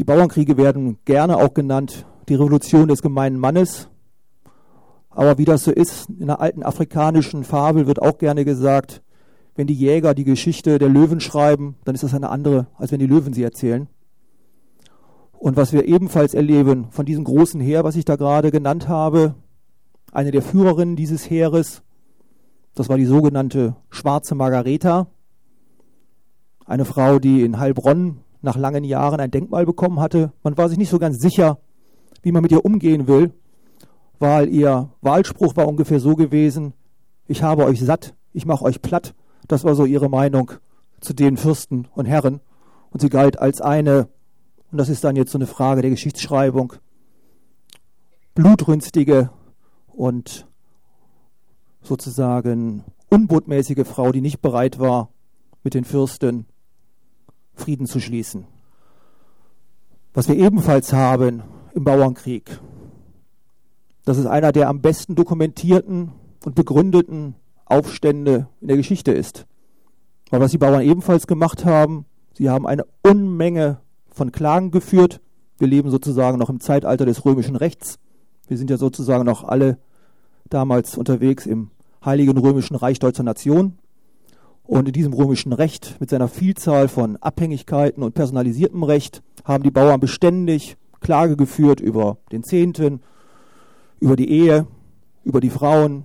Die Bauernkriege werden gerne auch genannt die Revolution des gemeinen Mannes. Aber wie das so ist, in einer alten afrikanischen Fabel wird auch gerne gesagt, wenn die Jäger die Geschichte der Löwen schreiben, dann ist das eine andere, als wenn die Löwen sie erzählen. Und was wir ebenfalls erleben von diesem großen Heer, was ich da gerade genannt habe, eine der Führerinnen dieses Heeres, das war die sogenannte Schwarze Margareta, eine Frau, die in Heilbronn nach langen Jahren ein Denkmal bekommen hatte. Man war sich nicht so ganz sicher, wie man mit ihr umgehen will, weil ihr Wahlspruch war ungefähr so gewesen, ich habe euch satt, ich mache euch platt. Das war so ihre Meinung zu den Fürsten und Herren. Und sie galt als eine, und das ist dann jetzt so eine Frage der Geschichtsschreibung, blutrünstige und sozusagen unbotmäßige Frau, die nicht bereit war, mit den Fürsten Frieden zu schließen. Was wir ebenfalls haben im Bauernkrieg, das ist einer der am besten dokumentierten und begründeten Aufstände in der Geschichte ist. Weil was die Bauern ebenfalls gemacht haben, sie haben eine Unmenge von Klagen geführt. Wir leben sozusagen noch im Zeitalter des römischen Rechts. Wir sind ja sozusagen noch alle damals unterwegs im Heiligen Römischen Reich Deutscher Nation. Und in diesem römischen Recht mit seiner Vielzahl von Abhängigkeiten und personalisiertem Recht haben die Bauern beständig Klage geführt über den Zehnten, über die Ehe, über die Frauen,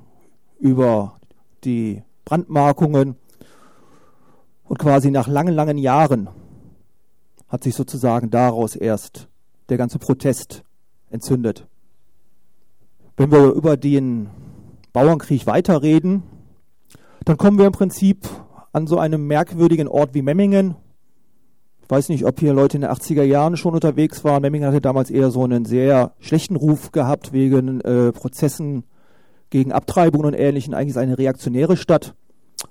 über die Brandmarkungen. Und quasi nach langen, langen Jahren hat sich sozusagen daraus erst der ganze Protest entzündet. Wenn wir über den Bauernkrieg weiterreden, dann kommen wir im Prinzip an so einem merkwürdigen Ort wie Memmingen. Ich weiß nicht, ob hier Leute in den 80er Jahren schon unterwegs waren. Memmingen hatte damals eher so einen sehr schlechten Ruf gehabt wegen äh, Prozessen gegen Abtreibungen und Ähnlichem. Eigentlich ist eine reaktionäre Stadt.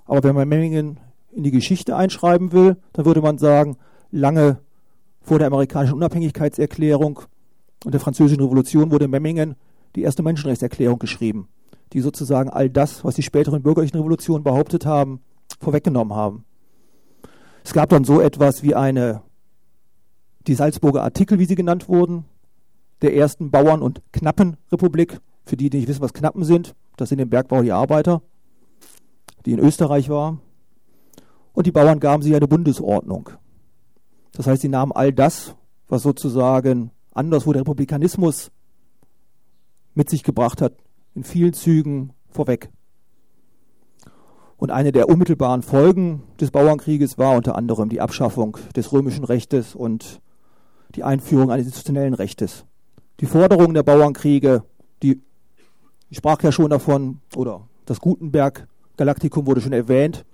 Aber wenn man Memmingen in die Geschichte einschreiben will, dann würde man sagen, lange vor der amerikanischen Unabhängigkeitserklärung und der französischen Revolution wurde Memmingen die erste Menschenrechtserklärung geschrieben, die sozusagen all das, was die späteren bürgerlichen Revolutionen behauptet haben, vorweggenommen haben. Es gab dann so etwas wie eine, die Salzburger Artikel, wie sie genannt wurden, der ersten Bauern- und Knappenrepublik. Für die, die nicht wissen, was Knappen sind, das sind im Bergbau die Arbeiter, die in Österreich war. Und die Bauern gaben sich eine Bundesordnung. Das heißt, sie nahmen all das, was sozusagen anderswo der Republikanismus mit sich gebracht hat, in vielen Zügen vorweg. Und eine der unmittelbaren Folgen des Bauernkrieges war unter anderem die Abschaffung des römischen Rechtes und die Einführung eines institutionellen Rechtes. Die Forderungen der Bauernkriege, die ich sprach ja schon davon, oder das Gutenberg Galaktikum wurde schon erwähnt.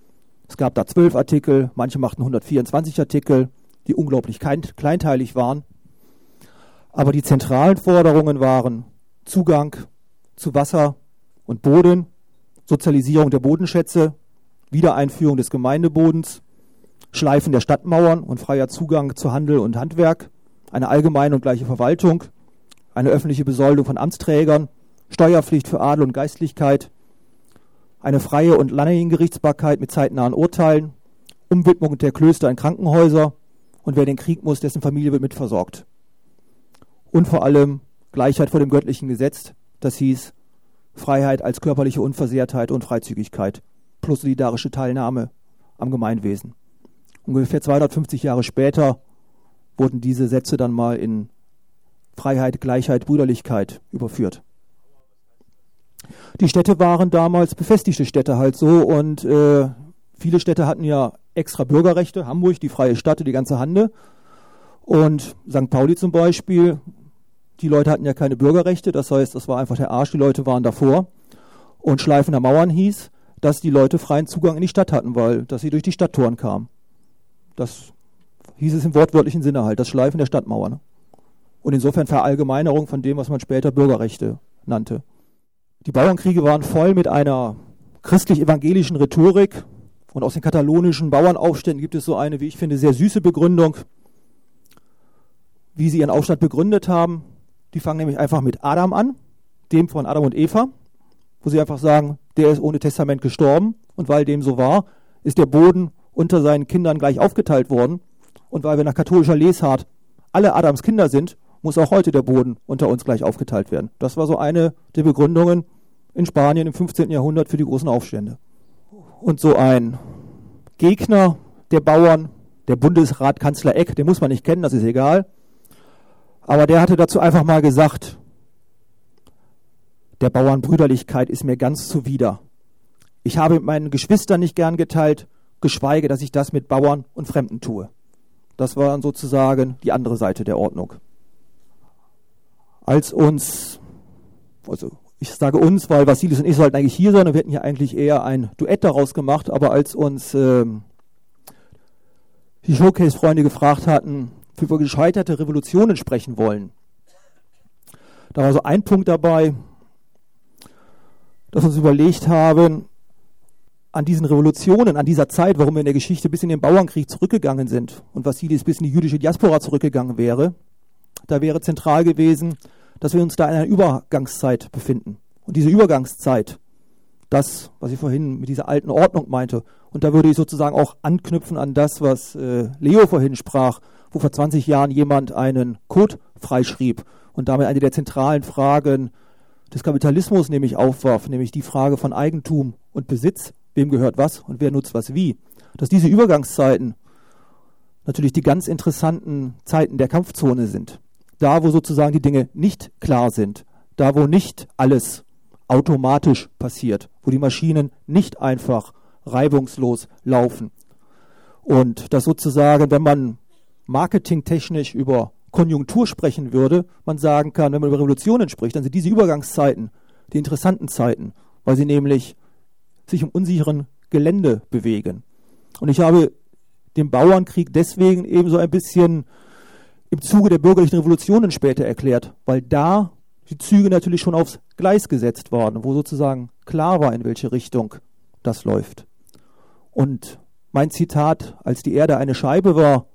Es gab da zwölf Artikel, manche machten 124 Artikel die unglaublich kleinteilig waren. Aber die zentralen Forderungen waren Zugang zu Wasser und Boden, Sozialisierung der Bodenschätze, Wiedereinführung des Gemeindebodens, Schleifen der Stadtmauern und freier Zugang zu Handel und Handwerk, eine allgemeine und gleiche Verwaltung, eine öffentliche Besoldung von Amtsträgern, Steuerpflicht für Adel und Geistlichkeit, eine freie und Landesgerichtsbarkeit mit zeitnahen Urteilen, Umwidmung der Klöster in Krankenhäuser, und wer den Krieg muss, dessen Familie wird mitversorgt. Und vor allem Gleichheit vor dem göttlichen Gesetz, das hieß Freiheit als körperliche Unversehrtheit und Freizügigkeit plus solidarische Teilnahme am Gemeinwesen. Ungefähr 250 Jahre später wurden diese Sätze dann mal in Freiheit, Gleichheit, Brüderlichkeit überführt. Die Städte waren damals befestigte Städte halt so und äh, viele Städte hatten ja extra Bürgerrechte. Hamburg, die freie Stadt, die ganze Hande. Und St. Pauli zum Beispiel, die Leute hatten ja keine Bürgerrechte, das heißt, das war einfach der Arsch, die Leute waren davor. Und Schleifen der Mauern hieß, dass die Leute freien Zugang in die Stadt hatten, weil dass sie durch die Stadttoren kamen. Das hieß es im wortwörtlichen Sinne halt, das Schleifen der Stadtmauer. Ne? Und insofern Verallgemeinerung von dem, was man später Bürgerrechte nannte. Die Bauernkriege waren voll mit einer christlich-evangelischen Rhetorik, und aus den katalonischen Bauernaufständen gibt es so eine, wie ich finde, sehr süße Begründung, wie sie ihren Aufstand begründet haben. Die fangen nämlich einfach mit Adam an, dem von Adam und Eva, wo sie einfach sagen, der ist ohne Testament gestorben und weil dem so war, ist der Boden unter seinen Kindern gleich aufgeteilt worden. Und weil wir nach katholischer Lesart alle Adams Kinder sind, muss auch heute der Boden unter uns gleich aufgeteilt werden. Das war so eine der Begründungen in Spanien im 15. Jahrhundert für die großen Aufstände. Und so ein Gegner der Bauern, der Bundesratkanzler Eck, den muss man nicht kennen, das ist egal. Aber der hatte dazu einfach mal gesagt, der Bauernbrüderlichkeit ist mir ganz zuwider. Ich habe mit meinen Geschwistern nicht gern geteilt, geschweige, dass ich das mit Bauern und Fremden tue. Das war sozusagen die andere Seite der Ordnung. Als uns, also ich sage uns, weil Vasilis und ich sollten eigentlich hier sein und wir hätten hier eigentlich eher ein Duett daraus gemacht, aber als uns ähm, die Showcase-Freunde gefragt hatten, für gescheiterte Revolutionen sprechen wollen, da war so ein Punkt dabei, dass wir uns überlegt haben, an diesen Revolutionen, an dieser Zeit, warum wir in der Geschichte bis in den Bauernkrieg zurückgegangen sind und Vassilis bis in die jüdische Diaspora zurückgegangen wäre, da wäre zentral gewesen, dass wir uns da in einer Übergangszeit befinden. Und diese Übergangszeit, das, was ich vorhin mit dieser alten Ordnung meinte, und da würde ich sozusagen auch anknüpfen an das, was äh, Leo vorhin sprach, wo vor 20 Jahren jemand einen Code freischrieb und damit eine der zentralen Fragen des Kapitalismus nämlich aufwarf, nämlich die Frage von Eigentum und Besitz, wem gehört was und wer nutzt was wie, dass diese Übergangszeiten natürlich die ganz interessanten Zeiten der Kampfzone sind. Da, wo sozusagen die Dinge nicht klar sind, da, wo nicht alles automatisch passiert, wo die Maschinen nicht einfach reibungslos laufen. Und dass sozusagen, wenn man marketingtechnisch über Konjunktur sprechen würde, man sagen kann, wenn man über Revolutionen spricht, dann sind diese Übergangszeiten die interessanten Zeiten, weil sie nämlich sich im unsicheren Gelände bewegen. Und ich habe den Bauernkrieg deswegen eben so ein bisschen im Zuge der bürgerlichen Revolutionen später erklärt, weil da die Züge natürlich schon aufs Gleis gesetzt waren, wo sozusagen klar war, in welche Richtung das läuft. Und mein Zitat, als die Erde eine Scheibe war,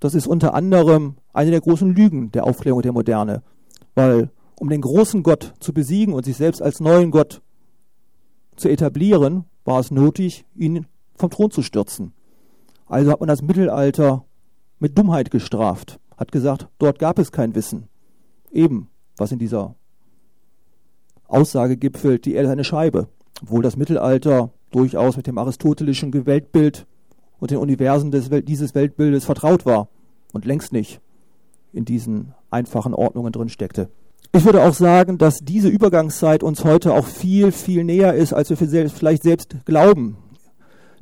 das ist unter anderem eine der großen Lügen der Aufklärung der Moderne. Weil um den großen Gott zu besiegen und sich selbst als neuen Gott zu etablieren, war es nötig, ihn vom Thron zu stürzen. Also hat man das Mittelalter mit Dummheit gestraft, hat gesagt, dort gab es kein Wissen. Eben, was in dieser Aussage gipfelt, die Erde ist eine Scheibe. Obwohl das Mittelalter durchaus mit dem aristotelischen Weltbild und den Universen des, dieses Weltbildes vertraut war und längst nicht in diesen einfachen Ordnungen drin steckte. Ich würde auch sagen, dass diese Übergangszeit uns heute auch viel, viel näher ist, als wir vielleicht selbst glauben.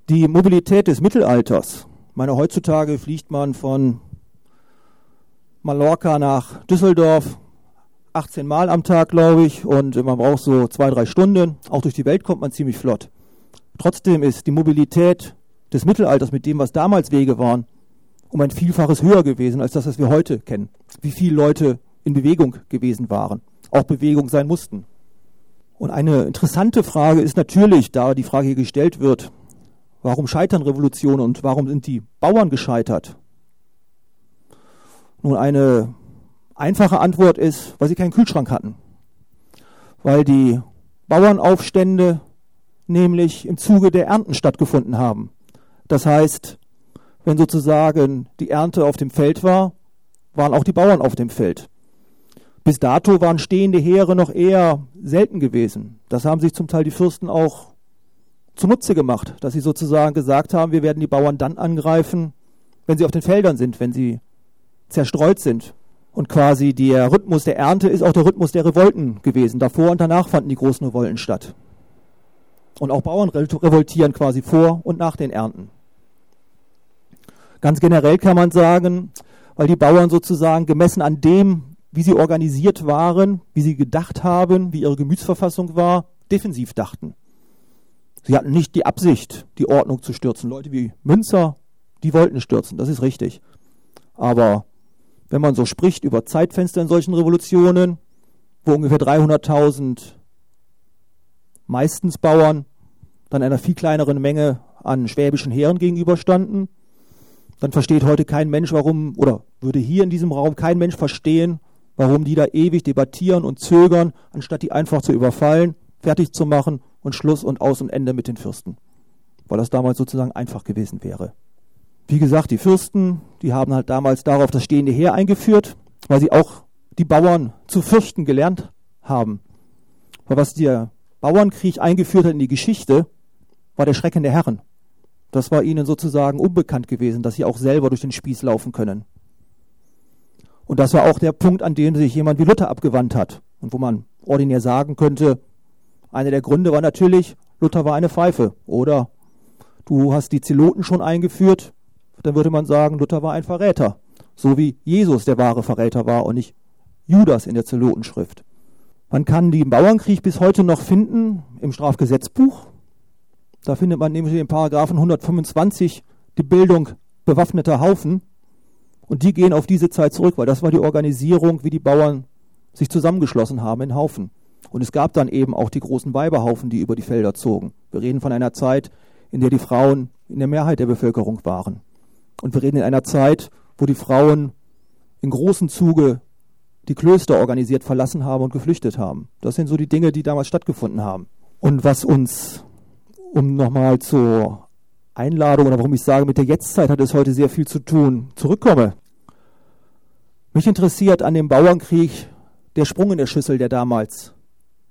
Die Mobilität des Mittelalters. Ich meine, heutzutage fliegt man von Mallorca nach Düsseldorf 18 Mal am Tag, glaube ich, und man braucht so zwei, drei Stunden. Auch durch die Welt kommt man ziemlich flott. Trotzdem ist die Mobilität des Mittelalters mit dem, was damals Wege waren, um ein Vielfaches höher gewesen als das, was wir heute kennen. Wie viele Leute in Bewegung gewesen waren, auch Bewegung sein mussten. Und eine interessante Frage ist natürlich, da die Frage hier gestellt wird, warum scheitern Revolutionen und warum sind die Bauern gescheitert? Nun, eine einfache Antwort ist, weil sie keinen Kühlschrank hatten. Weil die Bauernaufstände nämlich im Zuge der Ernten stattgefunden haben. Das heißt, wenn sozusagen die Ernte auf dem Feld war, waren auch die Bauern auf dem Feld. Bis dato waren stehende Heere noch eher selten gewesen. Das haben sich zum Teil die Fürsten auch zunutze gemacht, dass sie sozusagen gesagt haben, wir werden die Bauern dann angreifen, wenn sie auf den Feldern sind, wenn sie zerstreut sind. Und quasi der Rhythmus der Ernte ist auch der Rhythmus der Revolten gewesen. Davor und danach fanden die großen Revolten statt. Und auch Bauern revoltieren quasi vor und nach den Ernten. Ganz generell kann man sagen, weil die Bauern sozusagen gemessen an dem, wie sie organisiert waren, wie sie gedacht haben, wie ihre Gemütsverfassung war, defensiv dachten. Sie hatten nicht die Absicht, die Ordnung zu stürzen. Leute wie Münzer, die wollten stürzen, das ist richtig. Aber wenn man so spricht über Zeitfenster in solchen Revolutionen, wo ungefähr 300.000 meistens Bauern dann einer viel kleineren Menge an schwäbischen Heeren gegenüberstanden, dann versteht heute kein Mensch, warum, oder würde hier in diesem Raum kein Mensch verstehen, warum die da ewig debattieren und zögern, anstatt die einfach zu überfallen, fertig zu machen und Schluss und Aus und Ende mit den Fürsten. Weil das damals sozusagen einfach gewesen wäre. Wie gesagt, die Fürsten, die haben halt damals darauf das stehende Heer eingeführt, weil sie auch die Bauern zu fürchten gelernt haben. Aber was der Bauernkrieg eingeführt hat in die Geschichte, war der Schrecken der Herren. Das war ihnen sozusagen unbekannt gewesen, dass sie auch selber durch den Spieß laufen können. Und das war auch der Punkt, an dem sich jemand wie Luther abgewandt hat. Und wo man ordinär sagen könnte, einer der Gründe war natürlich, Luther war eine Pfeife. Oder du hast die Zeloten schon eingeführt, dann würde man sagen, Luther war ein Verräter. So wie Jesus der wahre Verräter war und nicht Judas in der Zelotenschrift. Man kann den Bauernkrieg bis heute noch finden im Strafgesetzbuch. Da findet man nämlich in Paragraphen 125 die Bildung bewaffneter Haufen. Und die gehen auf diese Zeit zurück, weil das war die Organisierung, wie die Bauern sich zusammengeschlossen haben in Haufen. Und es gab dann eben auch die großen Weiberhaufen, die über die Felder zogen. Wir reden von einer Zeit, in der die Frauen in der Mehrheit der Bevölkerung waren. Und wir reden in einer Zeit, wo die Frauen in großem Zuge die Klöster organisiert verlassen haben und geflüchtet haben. Das sind so die Dinge, die damals stattgefunden haben. Und was uns, um nochmal zur Einladung oder warum ich sage, mit der Jetztzeit hat es heute sehr viel zu tun, zurückkomme. Mich interessiert an dem Bauernkrieg der Sprung in der Schüssel, der damals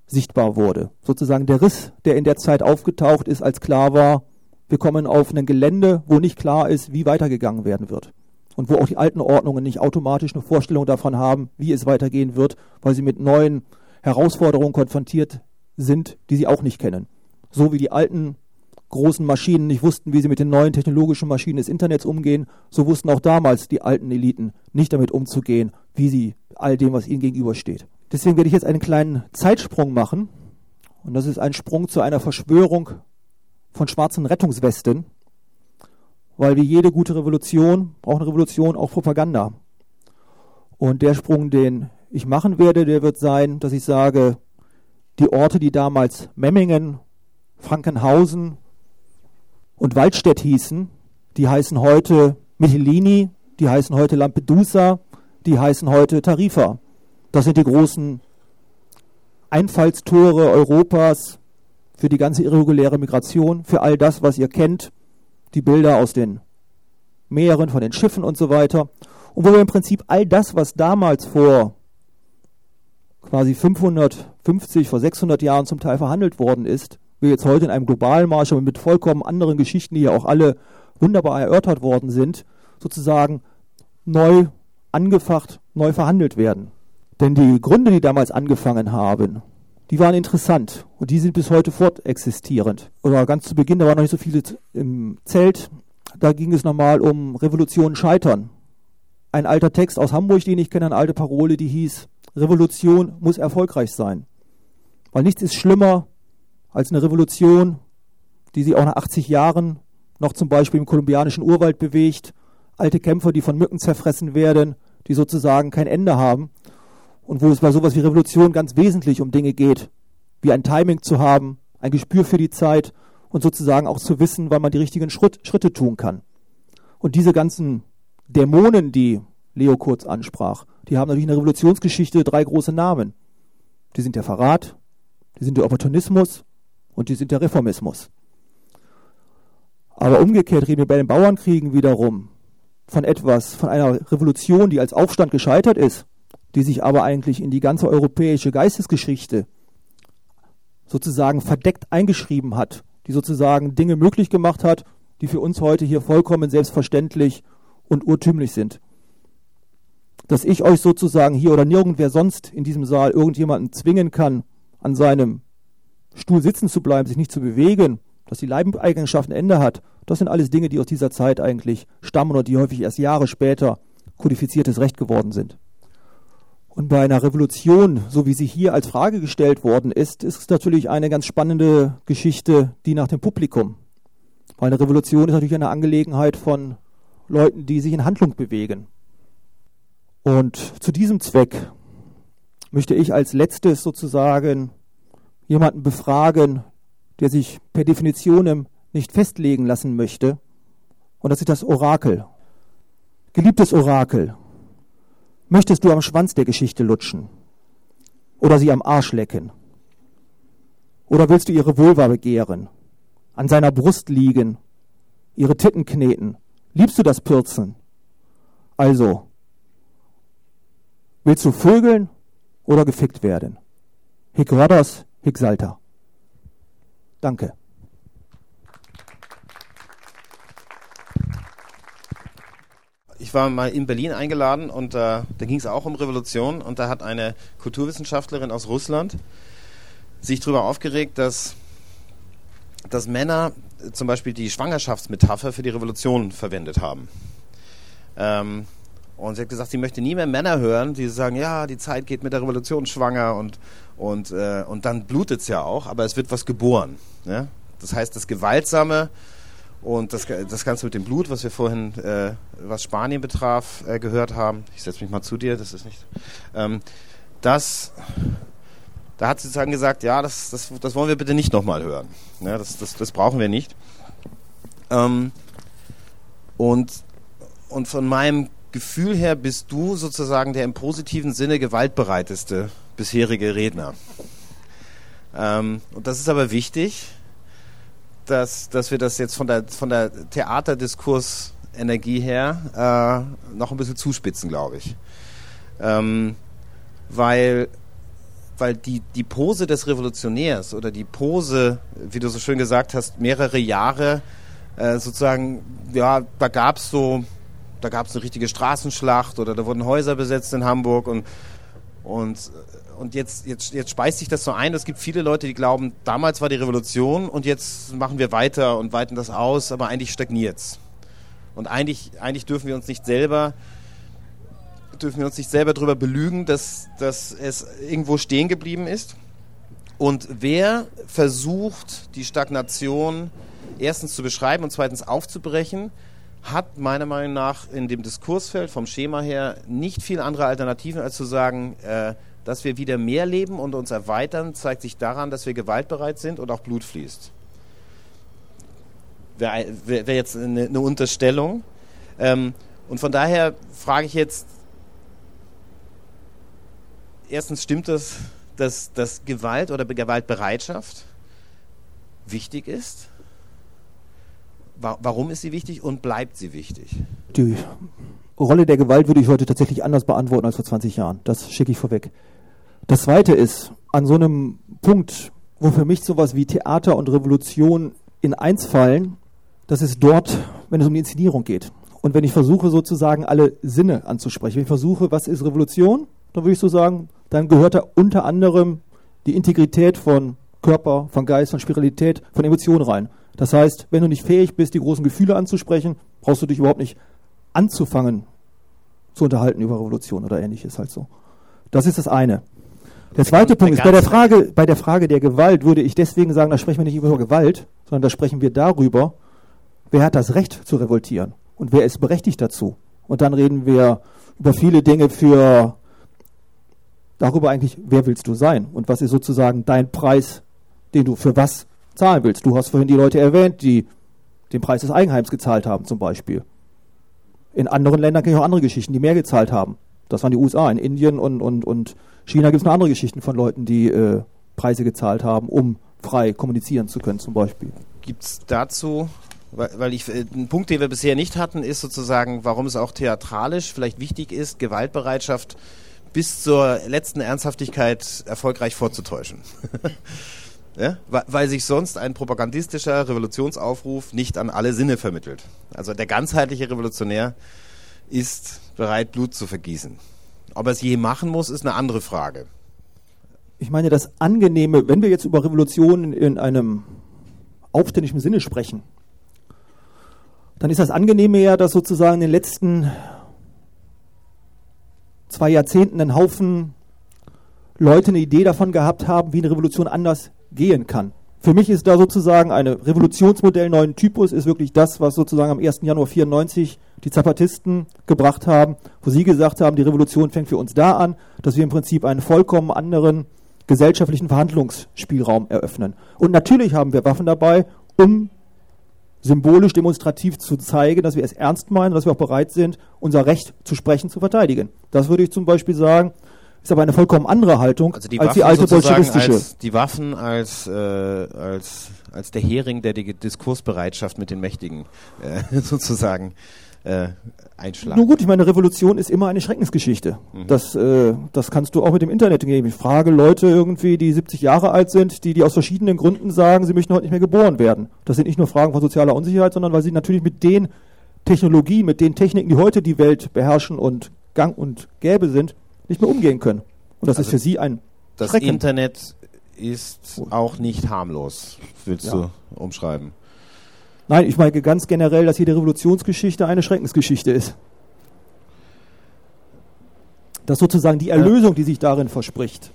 sichtbar wurde. Sozusagen der Riss, der in der Zeit aufgetaucht ist, als klar war, wir kommen auf ein Gelände, wo nicht klar ist, wie weitergegangen werden wird und wo auch die alten Ordnungen nicht automatisch eine Vorstellung davon haben, wie es weitergehen wird, weil sie mit neuen Herausforderungen konfrontiert sind, die sie auch nicht kennen. So wie die alten großen Maschinen nicht wussten, wie sie mit den neuen technologischen Maschinen des Internets umgehen, so wussten auch damals die alten Eliten nicht damit umzugehen, wie sie all dem, was ihnen gegenübersteht. Deswegen werde ich jetzt einen kleinen Zeitsprung machen. Und das ist ein Sprung zu einer Verschwörung von schwarzen Rettungswesten, weil wie jede gute Revolution braucht eine Revolution auch Propaganda. Und der Sprung, den ich machen werde, der wird sein, dass ich sage, die Orte, die damals Memmingen, Frankenhausen und Waldstedt hießen, die heißen heute Mytilini, die heißen heute Lampedusa, die heißen heute Tarifa. Das sind die großen Einfallstore Europas für die ganze irreguläre Migration, für all das, was ihr kennt, die Bilder aus den Meeren, von den Schiffen und so weiter. Und wo wir im Prinzip all das, was damals vor quasi 550, vor 600 Jahren zum Teil verhandelt worden ist, wir jetzt heute in einem globalen Marsch, mit vollkommen anderen Geschichten, die ja auch alle wunderbar erörtert worden sind, sozusagen neu angefacht, neu verhandelt werden. Denn die Gründe, die damals angefangen haben, die waren interessant und die sind bis heute fortexistierend. Oder ganz zu Beginn, da waren noch nicht so viele im Zelt, da ging es nochmal um Revolution scheitern. Ein alter Text aus Hamburg, den ich kenne, eine alte Parole, die hieß, Revolution muss erfolgreich sein. Weil nichts ist schlimmer als eine Revolution, die sich auch nach 80 Jahren noch zum Beispiel im kolumbianischen Urwald bewegt, alte Kämpfer, die von Mücken zerfressen werden, die sozusagen kein Ende haben und wo es bei sowas wie Revolution ganz wesentlich um Dinge geht, wie ein Timing zu haben, ein Gespür für die Zeit und sozusagen auch zu wissen, wann man die richtigen Schritt, Schritte tun kann. Und diese ganzen Dämonen, die Leo kurz ansprach, die haben natürlich in der Revolutionsgeschichte drei große Namen. Die sind der Verrat, die sind der Opportunismus und die sind der Reformismus. Aber umgekehrt reden wir bei den Bauernkriegen wiederum von etwas, von einer Revolution, die als Aufstand gescheitert ist, die sich aber eigentlich in die ganze europäische Geistesgeschichte sozusagen verdeckt eingeschrieben hat, die sozusagen Dinge möglich gemacht hat, die für uns heute hier vollkommen selbstverständlich und urtümlich sind. Dass ich euch sozusagen hier oder nirgendwer sonst in diesem Saal irgendjemanden zwingen kann, an seinem Stuhl sitzen zu bleiben, sich nicht zu bewegen, dass die Leibeigenschaft ein Ende hat, das sind alles Dinge, die aus dieser Zeit eigentlich stammen oder die häufig erst Jahre später kodifiziertes Recht geworden sind. Und bei einer Revolution, so wie sie hier als Frage gestellt worden ist, ist es natürlich eine ganz spannende Geschichte, die nach dem Publikum. Weil eine Revolution ist natürlich eine Angelegenheit von Leuten, die sich in Handlung bewegen. Und zu diesem Zweck möchte ich als letztes sozusagen jemanden befragen, der sich per Definition nicht festlegen lassen möchte. Und das ist das Orakel. Geliebtes Orakel, Möchtest du am Schwanz der Geschichte lutschen? Oder sie am Arsch lecken? Oder willst du ihre Vulva begehren? An seiner Brust liegen, ihre Titten kneten, Liebst du das Pirzen? Also, willst du vögeln oder gefickt werden? Hic Rodos, hic Salta. Danke. Ich war mal in Berlin eingeladen und äh, da ging es auch um Revolution und da hat eine Kulturwissenschaftlerin aus Russland sich darüber aufgeregt, dass, dass Männer zum Beispiel die Schwangerschaftsmetapher für die Revolution verwendet haben. Ähm, und sie hat gesagt, sie möchte nie mehr Männer hören, die sagen, ja, die Zeit geht mit der Revolution schwanger und, und, äh, und dann blutet es ja auch, aber es wird was geboren. Ja? Das heißt, das Gewaltsame und das, das Ganze mit dem Blut, was wir vorhin, äh, was Spanien betraf, äh, gehört haben, ich setze mich mal zu dir, das ist nicht, ähm, das, da hat sie sozusagen gesagt, ja, das, das, das wollen wir bitte nicht nochmal hören. Ja, das, das, das brauchen wir nicht. Ähm, und, und von meinem Gefühl her bist du sozusagen der im positiven Sinne gewaltbereiteste bisherige Redner. Ähm, und das ist aber wichtig, dass, dass wir das jetzt von der, von der Theaterdiskursenergie her äh, noch ein bisschen zuspitzen, glaube ich. Ähm, weil weil die, die Pose des Revolutionärs oder die Pose, wie du so schön gesagt hast, mehrere Jahre äh, sozusagen, ja, da gab es so, da gab es eine richtige Straßenschlacht oder da wurden Häuser besetzt in Hamburg und, und und jetzt, jetzt, jetzt speist sich das so ein. Es gibt viele Leute, die glauben, damals war die Revolution und jetzt machen wir weiter und weiten das aus, aber eigentlich stagniert es. Und eigentlich, eigentlich dürfen wir uns nicht selber dürfen wir uns nicht selber darüber belügen, dass, dass es irgendwo stehen geblieben ist. Und wer versucht, die Stagnation erstens zu beschreiben und zweitens aufzubrechen, hat meiner Meinung nach in dem Diskursfeld vom Schema her nicht viel andere Alternativen, als zu sagen, äh, dass wir wieder mehr leben und uns erweitern, zeigt sich daran, dass wir gewaltbereit sind und auch Blut fließt. Wäre wär, jetzt eine, eine Unterstellung. Ähm, und von daher frage ich jetzt, erstens stimmt das, dass, dass Gewalt oder Gewaltbereitschaft wichtig ist? Warum ist sie wichtig und bleibt sie wichtig? Die Rolle der Gewalt würde ich heute tatsächlich anders beantworten als vor 20 Jahren. Das schicke ich vorweg. Das Zweite ist, an so einem Punkt, wo für mich sowas wie Theater und Revolution in eins fallen, das ist dort, wenn es um die Inszenierung geht. Und wenn ich versuche sozusagen alle Sinne anzusprechen, wenn ich versuche, was ist Revolution, dann würde ich so sagen, dann gehört da unter anderem die Integrität von Körper, von Geist, von Spiritualität, von Emotionen rein. Das heißt, wenn du nicht fähig bist, die großen Gefühle anzusprechen, brauchst du dich überhaupt nicht anzufangen zu unterhalten über Revolution oder ähnliches halt so. Das ist das eine. Der zweite Punkt ist, bei der, Frage, bei der Frage der Gewalt würde ich deswegen sagen, da sprechen wir nicht über Gewalt, sondern da sprechen wir darüber, wer hat das Recht zu revoltieren und wer ist berechtigt dazu. Und dann reden wir über viele Dinge für darüber eigentlich, wer willst du sein und was ist sozusagen dein Preis, den du für was zahlen willst. Du hast vorhin die Leute erwähnt, die den Preis des Eigenheims gezahlt haben zum Beispiel. In anderen Ländern kenne ich auch andere Geschichten, die mehr gezahlt haben. Das waren die USA. In Indien und, und, und China gibt es noch andere Geschichten von Leuten, die äh, Preise gezahlt haben, um frei kommunizieren zu können, zum Beispiel. Gibt es dazu, weil, ich, äh, ein Punkt, den wir bisher nicht hatten, ist sozusagen, warum es auch theatralisch vielleicht wichtig ist, Gewaltbereitschaft bis zur letzten Ernsthaftigkeit erfolgreich vorzutäuschen. ja? Weil sich sonst ein propagandistischer Revolutionsaufruf nicht an alle Sinne vermittelt. Also der ganzheitliche Revolutionär ist bereit, Blut zu vergießen. Ob er es je machen muss, ist eine andere Frage. Ich meine, das Angenehme, wenn wir jetzt über Revolution in einem aufständischen Sinne sprechen, dann ist das Angenehme ja, dass sozusagen in den letzten zwei Jahrzehnten ein Haufen Leute eine Idee davon gehabt haben, wie eine Revolution anders gehen kann. Für mich ist da sozusagen ein Revolutionsmodell neuen Typus ist wirklich das, was sozusagen am 1. Januar 94 die Zapatisten gebracht haben, wo sie gesagt haben, die Revolution fängt für uns da an, dass wir im Prinzip einen vollkommen anderen gesellschaftlichen Verhandlungsspielraum eröffnen. Und natürlich haben wir Waffen dabei, um symbolisch, demonstrativ zu zeigen, dass wir es ernst meinen und dass wir auch bereit sind, unser Recht zu sprechen, zu verteidigen. Das würde ich zum Beispiel sagen, Ist aber eine vollkommen andere Haltung Also die als die alte bolschewistische. als die Waffen als äh, als als der Hering, der die Diskursbereitschaft mit den Mächtigen äh, sozusagen äh, einschlagen. Nun gut, ich meine, Revolution ist immer eine Schreckensgeschichte. Das, äh, das kannst du auch mit dem Internet geben. Ich frage Leute irgendwie, die 70 Jahre alt sind, die, die aus verschiedenen Gründen sagen, sie möchten heute nicht mehr geboren werden. Das sind nicht nur Fragen von sozialer Unsicherheit, sondern weil sie natürlich mit den Technologien, mit den Techniken, die heute die Welt beherrschen und gang und gäbe sind, nicht mehr umgehen können. Und das Also ist für sie ein Das Schrecken. Internet ist auch nicht harmlos, willst Ja. du umschreiben. Nein, ich meine ganz generell, dass jede Revolutionsgeschichte eine Schreckensgeschichte ist. Dass sozusagen die Erlösung, die sich darin verspricht,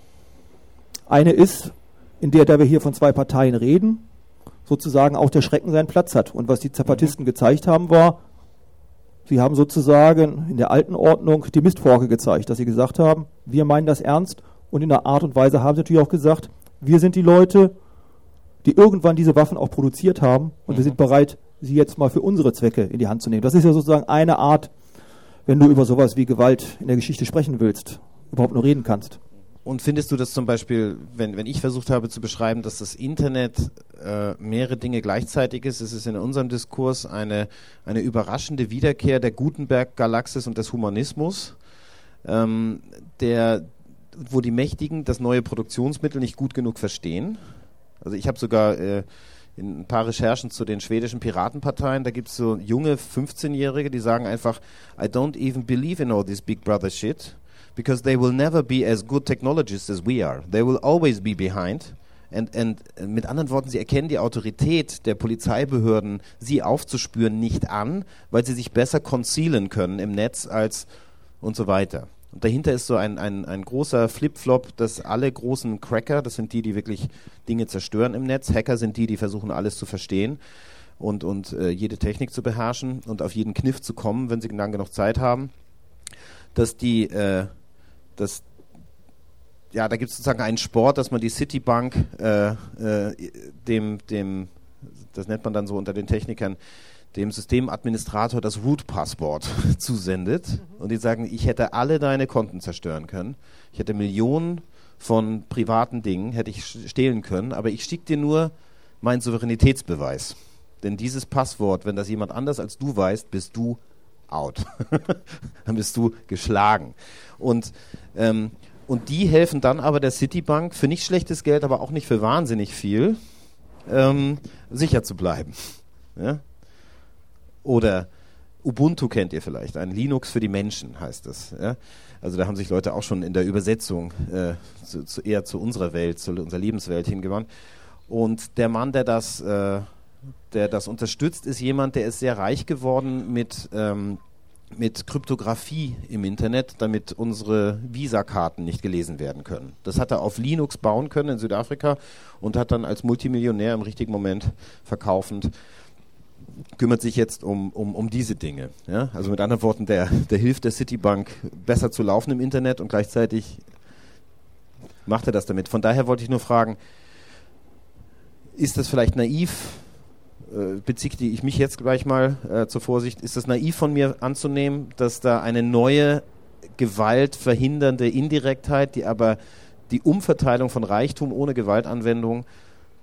eine ist, in der, da wir hier von zwei Parteien reden, sozusagen auch der Schrecken seinen Platz hat. Und was die Zapatisten gezeigt haben, war, sie haben sozusagen in der alten Ordnung die Mistforke gezeigt, dass sie gesagt haben, wir meinen das ernst und in einer Art und Weise haben sie natürlich auch gesagt, wir sind die Leute, die irgendwann diese Waffen auch produziert haben und wir sind bereit, sie jetzt mal für unsere Zwecke in die Hand zu nehmen. Das ist ja sozusagen eine Art, wenn du über sowas wie Gewalt in der Geschichte sprechen willst, überhaupt nur reden kannst. Und findest du das zum Beispiel, wenn, wenn ich versucht habe zu beschreiben, dass das Internet äh, mehrere Dinge gleichzeitig ist, ist es in unserem Diskurs eine, eine überraschende Wiederkehr der Gutenberg-Galaxis und des Humanismus, ähm, der, wo die Mächtigen das neue Produktionsmittel nicht gut genug verstehen. Also ich habe sogar äh, in ein paar Recherchen zu den schwedischen Piratenparteien, da gibt es so junge 15-Jährige, die sagen einfach, I don't even believe in all this Big Brother shit, because they will never be as good technologists as we are. They will always be behind. And, and äh, mit anderen Worten, sie erkennen die Autorität der Polizeibehörden, sie aufzuspüren, nicht an, weil sie sich besser concealen können im Netz als und so weiter. Und dahinter ist so ein, ein, ein großer Flip-Flop, dass alle großen Cracker, das sind die, die wirklich Dinge zerstören im Netz, Hacker sind die, die versuchen alles zu verstehen und, und äh, jede Technik zu beherrschen und auf jeden Kniff zu kommen, wenn sie lang genug Zeit haben, dass die, äh, dass ja, da gibt es sozusagen einen Sport, dass man die Citibank äh, äh, dem, dem, das nennt man dann so unter den Technikern, dem Systemadministrator das Root-Passwort zusendet und die sagen, ich hätte alle deine Konten zerstören können, ich hätte Millionen von privaten Dingen, hätte ich stehlen können, aber ich schicke dir nur meinen Souveränitätsbeweis. Denn dieses Passwort, wenn das jemand anders als du weißt, bist du out. dann bist du geschlagen. Und, ähm, und die helfen dann aber der Citibank für nicht schlechtes Geld, aber auch nicht für wahnsinnig viel, ähm, sicher zu bleiben. Ja? Oder Ubuntu kennt ihr vielleicht, ein Linux für die Menschen heißt es. Ja? Also da haben sich Leute auch schon in der Übersetzung äh, zu, zu eher zu unserer Welt, zu unserer Lebenswelt hingewandt. Und der Mann, der das, äh, der das unterstützt, ist jemand, der ist sehr reich geworden mit, ähm, mit Kryptographie im Internet, damit unsere Visakarten nicht gelesen werden können. Das hat er auf Linux bauen können in Südafrika und hat dann als Multimillionär im richtigen Moment verkaufend kümmert sich jetzt um, um, um diese Dinge. Ja? Also mit anderen Worten, der, der hilft der Citibank besser zu laufen im Internet und gleichzeitig macht er das damit. Von daher wollte ich nur fragen, ist das vielleicht naiv? Äh, bezichtige ich mich jetzt gleich mal äh, zur Vorsicht. Ist das naiv von mir anzunehmen, dass da eine neue gewaltverhindernde Indirektheit, die aber die Umverteilung von Reichtum ohne Gewaltanwendung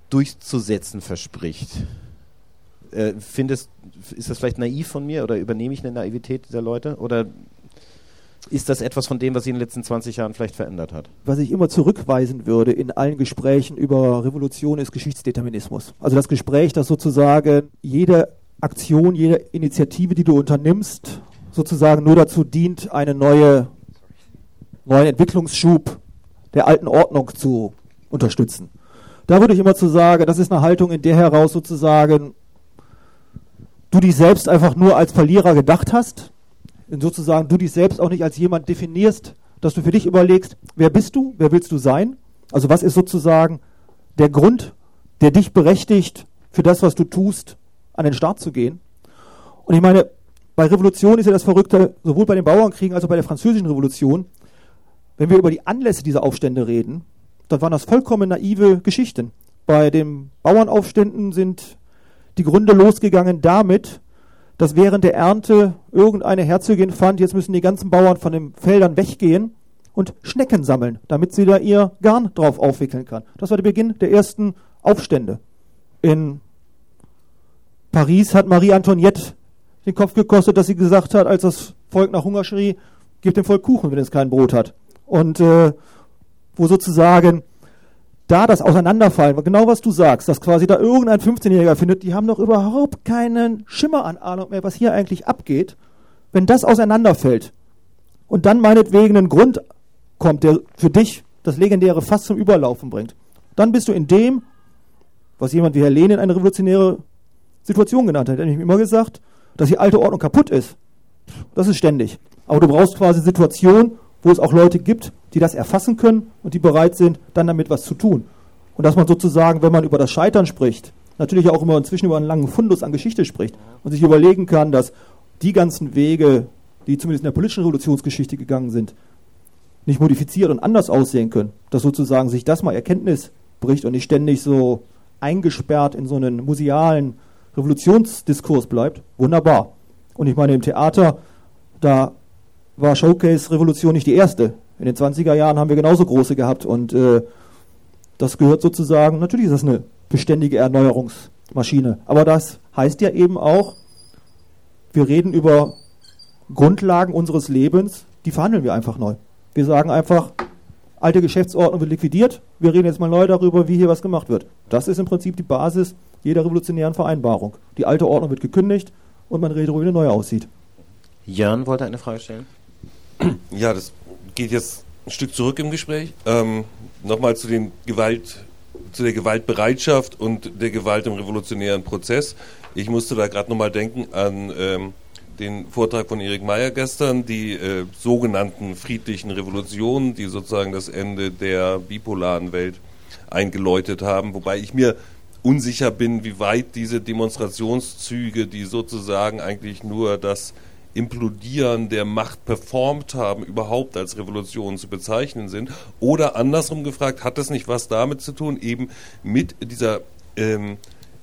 durchzusetzen verspricht? Äh, findest, ist das vielleicht naiv von mir oder übernehme ich eine Naivität dieser Leute? Oder ist das etwas von dem, was sich in den letzten 20 Jahren vielleicht verändert hat? Was ich immer zurückweisen würde in allen Gesprächen über Revolution ist Geschichtsdeterminismus. Also das Gespräch, das sozusagen jede Aktion, jede Initiative, die du unternimmst, sozusagen nur dazu dient, einen neue, neuen Entwicklungsschub der alten Ordnung zu unterstützen. Da würde ich immer zu sagen, das ist eine Haltung, in der heraus sozusagen du dich selbst einfach nur als Verlierer gedacht hast, sozusagen du dich selbst auch nicht als jemand definierst, dass du für dich überlegst, wer bist du, wer willst du sein? Also was ist sozusagen der Grund, der dich berechtigt, für das, was du tust, an den Start zu gehen? Und ich meine, bei Revolution ist ja das Verrückte, sowohl bei den Bauernkriegen als auch bei der französischen Revolution, wenn wir über die Anlässe dieser Aufstände reden, dann waren das vollkommen naive Geschichten. Bei den Bauernaufständen sind die Gründe losgegangen damit, dass während der Ernte irgendeine Herzogin fand, jetzt müssen die ganzen Bauern von den Feldern weggehen und Schnecken sammeln, damit sie da ihr Garn drauf aufwickeln kann. Das war der Beginn der ersten Aufstände. In Paris hat Marie Antoinette den Kopf gekostet, dass sie gesagt hat, als das Volk nach Hunger schrie, gebt dem Volk Kuchen, wenn es kein Brot hat. Und äh, wo sozusagen da das Auseinanderfallen, genau was du sagst, dass quasi da irgendein 15-Jähriger findet, die haben doch überhaupt keinen Schimmer an Ahnung mehr, was hier eigentlich abgeht. Wenn das auseinanderfällt und dann meinetwegen ein Grund kommt, der für dich das legendäre Fass zum Überlaufen bringt, dann bist du in dem, was jemand wie Herr Lenin eine revolutionäre Situation genannt hat. Er hat nämlich immer gesagt, dass die alte Ordnung kaputt ist. Das ist ständig. Aber du brauchst quasi Situationen, wo es auch Leute gibt, die das erfassen können und die bereit sind, dann damit was zu tun. Und dass man sozusagen, wenn man über das Scheitern spricht, natürlich auch immer inzwischen über einen langen Fundus an Geschichte spricht und sich überlegen kann, dass die ganzen Wege, die zumindest in der politischen Revolutionsgeschichte gegangen sind, nicht modifiziert und anders aussehen können, dass sozusagen sich das mal Erkenntnis bricht und nicht ständig so eingesperrt in so einen musealen Revolutionsdiskurs bleibt, wunderbar. Und ich meine, im Theater, da war Showcase-Revolution nicht die erste. In den 20er Jahren haben wir genauso große gehabt und äh, das gehört sozusagen, natürlich ist das eine beständige Erneuerungsmaschine, aber das heißt ja eben auch, wir reden über Grundlagen unseres Lebens, die verhandeln wir einfach neu. Wir sagen einfach, alte Geschäftsordnung wird liquidiert, wir reden jetzt mal neu darüber, wie hier was gemacht wird. Das ist im Prinzip die Basis jeder revolutionären Vereinbarung. Die alte Ordnung wird gekündigt und man redet darüber, wie eine neue aussieht. Jörn wollte eine Frage stellen. Ja, das geht jetzt ein Stück zurück im Gespräch. Ähm, Nochmal zu zu der Gewaltbereitschaft und der Gewalt im revolutionären Prozess. Ich musste da gerade nochmal denken an ähm, den Vortrag von Erik Mayer gestern, die äh, sogenannten friedlichen Revolutionen, die sozusagen das Ende der bipolaren Welt eingeläutet haben, wobei ich mir unsicher bin, wie weit diese Demonstrationszüge, die sozusagen eigentlich nur das Implodieren der Macht performt haben, überhaupt als Revolution zu bezeichnen sind. Oder andersrum gefragt, hat das nicht was damit zu tun, eben mit dieser ähm,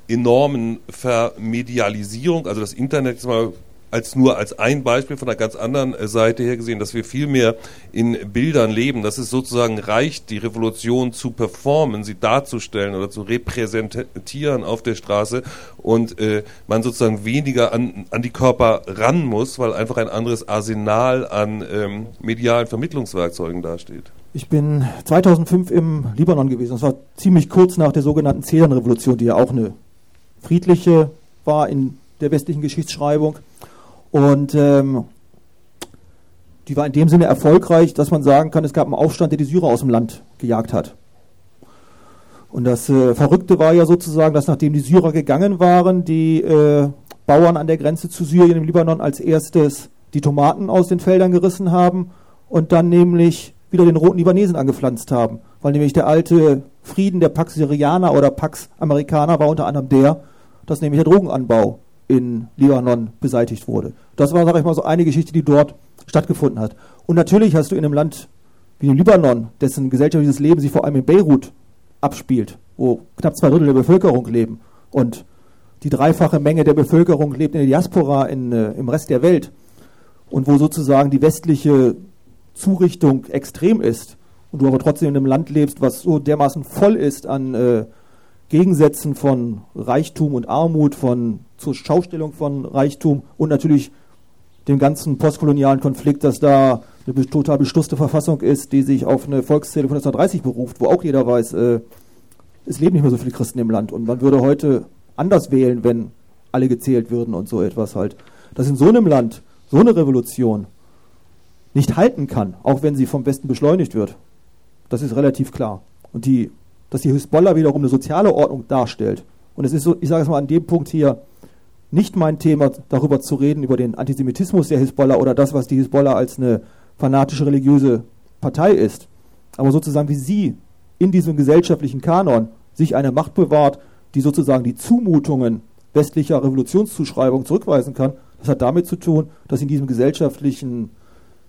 enormen Vermedialisierung, also das Internet ist mal als nur als ein Beispiel von einer ganz anderen äh, Seite her gesehen, dass wir viel mehr in Bildern leben, dass es sozusagen reicht, die Revolution zu performen, sie darzustellen oder zu repräsentieren auf der Straße und äh, man sozusagen weniger an, an die Körper ran muss, weil einfach ein anderes Arsenal an ähm, medialen Vermittlungswerkzeugen dasteht. Ich bin 2005 im Libanon gewesen. Das war ziemlich kurz nach der sogenannten Zedernrevolution, die ja auch eine friedliche war in der westlichen Geschichtsschreibung. Und ähm, die war in dem Sinne erfolgreich, dass man sagen kann, es gab einen Aufstand, der die Syrer aus dem Land gejagt hat. Und das äh, Verrückte war ja sozusagen, dass nachdem die Syrer gegangen waren, die äh, Bauern an der Grenze zu Syrien im Libanon als erstes die Tomaten aus den Feldern gerissen haben und dann nämlich wieder den roten Libanesen angepflanzt haben. Weil nämlich der alte Frieden der Pax Syrianer oder Pax Amerikaner war unter anderem der, dass nämlich der Drogenanbau in Libanon beseitigt wurde. Das war, sage ich mal, so eine Geschichte, die dort stattgefunden hat. Und natürlich hast du in einem Land wie dem Libanon, dessen gesellschaftliches Leben sich vor allem in Beirut abspielt, wo knapp zwei Drittel der Bevölkerung leben und die dreifache Menge der Bevölkerung lebt in der Diaspora in, äh, im Rest der Welt und wo sozusagen die westliche Zurichtung extrem ist und du aber trotzdem in einem Land lebst, was so dermaßen voll ist an äh, Gegensätzen von Reichtum und Armut, von zur Schaustellung von Reichtum und natürlich dem ganzen postkolonialen Konflikt, dass da eine total beschlusste Verfassung ist, die sich auf eine Volkszählung von 1930 beruft, wo auch jeder weiß, äh, es leben nicht mehr so viele Christen im Land und man würde heute anders wählen, wenn alle gezählt würden und so etwas halt. Dass in so einem Land so eine Revolution nicht halten kann, auch wenn sie vom Westen beschleunigt wird, das ist relativ klar. Und die dass die Hisbollah wiederum eine soziale Ordnung darstellt. Und es ist so, ich sage es mal an dem Punkt hier, nicht mein Thema, darüber zu reden, über den Antisemitismus der Hisbollah oder das, was die Hisbollah als eine fanatische religiöse Partei ist. Aber sozusagen, wie sie in diesem gesellschaftlichen Kanon sich eine Macht bewahrt, die sozusagen die Zumutungen westlicher Revolutionszuschreibung zurückweisen kann, das hat damit zu tun, dass in diesen gesellschaftlichen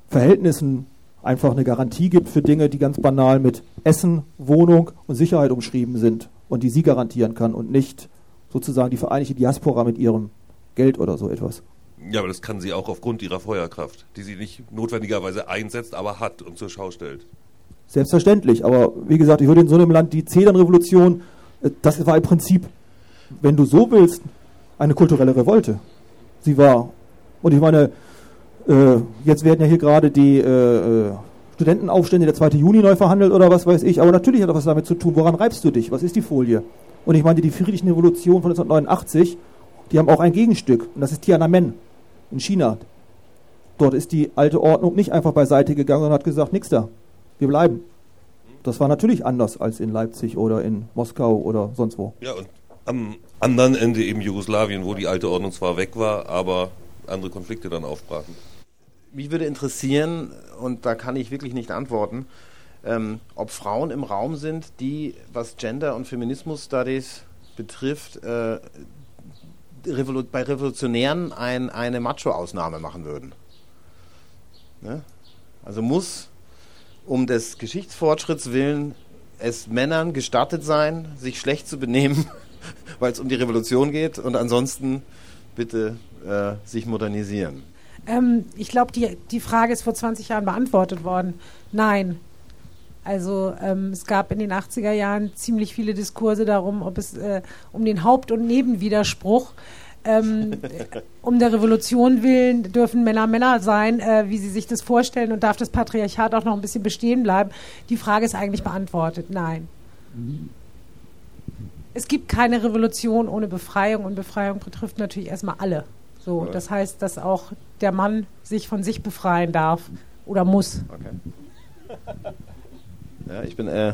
Verhältnissen einfach eine Garantie gibt für Dinge, die ganz banal mit Essen, Wohnung und Sicherheit umschrieben sind und die sie garantieren kann und nicht sozusagen die vereinigte Diaspora mit ihrem Geld oder so etwas. Ja, aber das kann sie auch aufgrund ihrer Feuerkraft, die sie nicht notwendigerweise einsetzt, aber hat und zur Schau stellt. Selbstverständlich, aber wie gesagt, ich würde in so einem Land die Zedernrevolution, äh, das war im Prinzip, wenn du so willst, eine kulturelle Revolte. Sie war, und ich meine, äh, jetzt werden ja hier gerade die äh, Studentenaufstände der 2. Juni neu verhandelt oder was weiß ich, aber natürlich hat das was damit zu tun, woran reibst du dich, was ist die Folie? Und ich meine, die friedlichen Revolutionen von 1989, die haben auch ein Gegenstück, und das ist Tiananmen in China. Dort ist die alte Ordnung nicht einfach beiseite gegangen und hat gesagt, nix da, wir bleiben. Das war natürlich anders als in Leipzig oder in Moskau oder sonst wo. Ja, und am anderen Ende eben Jugoslawien, wo die alte Ordnung zwar weg war, aber andere Konflikte dann aufbrachen. Mich würde interessieren, und da kann ich wirklich nicht antworten, ähm, ob Frauen im Raum sind, die, was Gender- und Feminismus-Studies betrifft, äh, Revolu bei Revolutionären ein, eine Macho-Ausnahme machen würden. Ne? Also muss um des Geschichtsfortschritts willen es Männern gestattet sein, sich schlecht zu benehmen, weil es um die Revolution geht und ansonsten bitte äh, sich modernisieren. Ähm, ich glaube, die, die Frage ist vor 20 Jahren beantwortet worden. Nein. Also ähm, es gab in den 80er Jahren ziemlich viele Diskurse darum, ob es äh, um den Haupt- und Nebenwiderspruch ähm, um der Revolution willen dürfen Männer Männer sein, äh, wie sie sich das vorstellen und darf das Patriarchat auch noch ein bisschen bestehen bleiben. Die Frage ist eigentlich beantwortet. Nein. Es gibt keine Revolution ohne Befreiung und Befreiung betrifft natürlich erstmal alle. So, das heißt, dass auch der Mann sich von sich befreien darf oder muss. Okay. Ja, ich bin äh,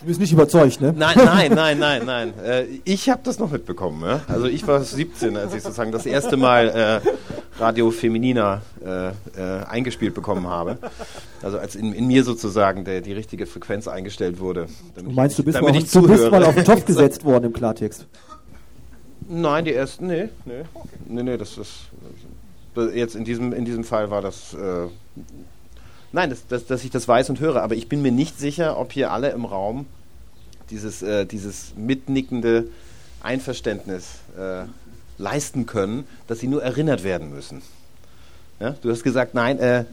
Du bist nicht überzeugt, ne? Nein, nein, nein, nein, nein. Äh, ich habe das noch mitbekommen. Ja? Also ich war 17, als ich sozusagen das erste Mal äh, Radio Feminina äh, äh, eingespielt bekommen habe. Also als in, in mir sozusagen der, die richtige Frequenz eingestellt wurde. Du meinst, du bist, mal, ich du bist mal auf den Topf gesetzt worden im Klartext? Nein, die ersten, nee, nee. Nee, nee, das ist... Jetzt in diesem, in diesem Fall war das... Äh, Nein, das, das, dass ich das weiß und höre, aber ich bin mir nicht sicher, ob hier alle im Raum dieses, äh, dieses mitnickende Einverständnis äh, leisten können, dass sie nur erinnert werden müssen. Ja? Du hast gesagt, nein, äh,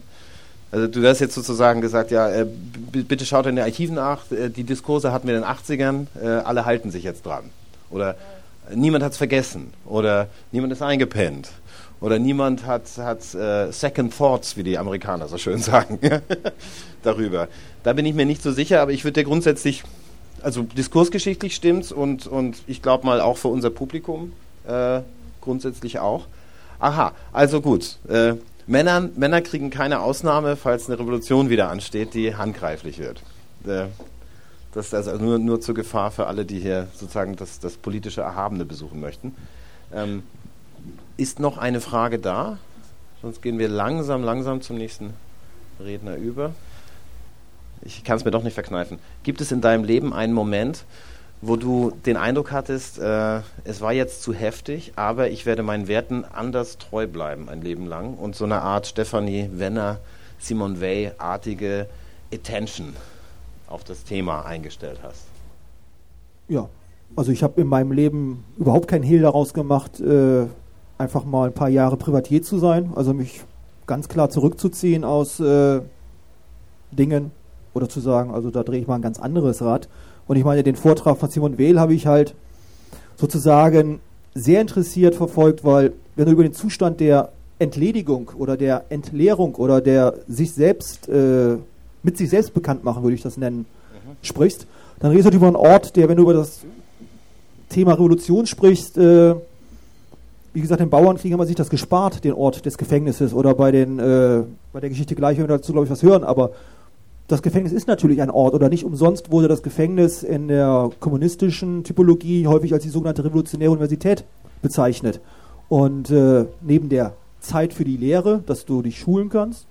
also du hast jetzt sozusagen gesagt, ja, äh, bitte schaut in den Archiven nach, äh, die Diskurse hatten wir in den 80ern, äh, alle halten sich jetzt dran. Oder niemand hat es vergessen. Oder niemand ist eingepennt. Oder niemand hat, hat äh, Second Thoughts, wie die Amerikaner so schön sagen, darüber. Da bin ich mir nicht so sicher, aber ich würde dir grundsätzlich, also diskursgeschichtlich stimmt's und, und ich glaube mal auch für unser Publikum äh, grundsätzlich auch. Aha, also gut. Äh, Männern, Männer kriegen keine Ausnahme, falls eine Revolution wieder ansteht, die handgreiflich wird. Äh, das ist also nur, nur zur Gefahr für alle, die hier sozusagen das, das politische Erhabene besuchen möchten. Ähm, ist noch eine Frage da? Sonst gehen wir langsam, langsam zum nächsten Redner über. Ich kann es mir doch nicht verkneifen. Gibt es in deinem Leben einen Moment, wo du den Eindruck hattest, äh, es war jetzt zu heftig, aber ich werde meinen Werten anders treu bleiben ein Leben lang und so eine Art Stephanie Wenner, Simon Weil-artige Attention auf das Thema eingestellt hast? Ja, also ich habe in meinem Leben überhaupt keinen Hehl daraus gemacht, äh, einfach mal ein paar Jahre Privatier zu sein, also mich ganz klar zurückzuziehen aus äh, Dingen oder zu sagen, also da drehe ich mal ein ganz anderes Rad. Und ich meine, den Vortrag von Simon Wehl habe ich halt sozusagen sehr interessiert verfolgt, weil wenn du über den Zustand der Entledigung oder der Entleerung oder der sich selbst äh, mit sich selbst bekannt machen, würde ich das nennen, mhm. sprichst, dann redest du über einen Ort, der, wenn du über das Thema Revolution sprichst, äh, wie gesagt, im Bauernkrieg haben wir sich das gespart, den Ort des Gefängnisses oder bei, den, äh, bei der Geschichte gleich, wenn wir dazu, glaube ich, was hören, aber das Gefängnis ist natürlich ein Ort oder nicht umsonst wurde das Gefängnis in der kommunistischen Typologie häufig als die sogenannte revolutionäre Universität bezeichnet. Und äh, neben der Zeit für die Lehre, dass du dich schulen kannst,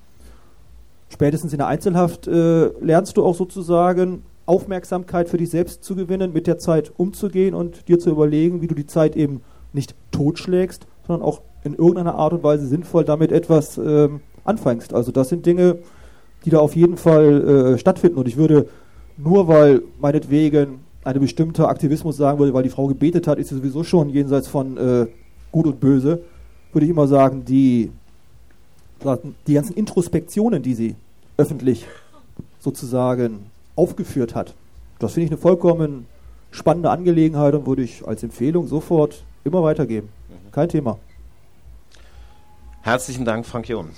spätestens in der Einzelhaft äh, lernst du auch sozusagen Aufmerksamkeit für dich selbst zu gewinnen, mit der Zeit umzugehen und dir zu überlegen, wie du die Zeit eben nicht totschlägst, sondern auch in irgendeiner Art und Weise sinnvoll damit etwas ähm, anfängst. Also das sind Dinge, die da auf jeden Fall äh, stattfinden. Und ich würde nur weil meinetwegen eine bestimmte Aktivismus sagen würde, weil die Frau gebetet hat, ist sie sowieso schon jenseits von äh, gut und böse, würde ich immer sagen, die, die ganzen Introspektionen, die sie öffentlich sozusagen aufgeführt hat, das finde ich eine vollkommen spannende Angelegenheit und würde ich als Empfehlung sofort immer weitergeben. Kein Thema. Herzlichen Dank, Frank John.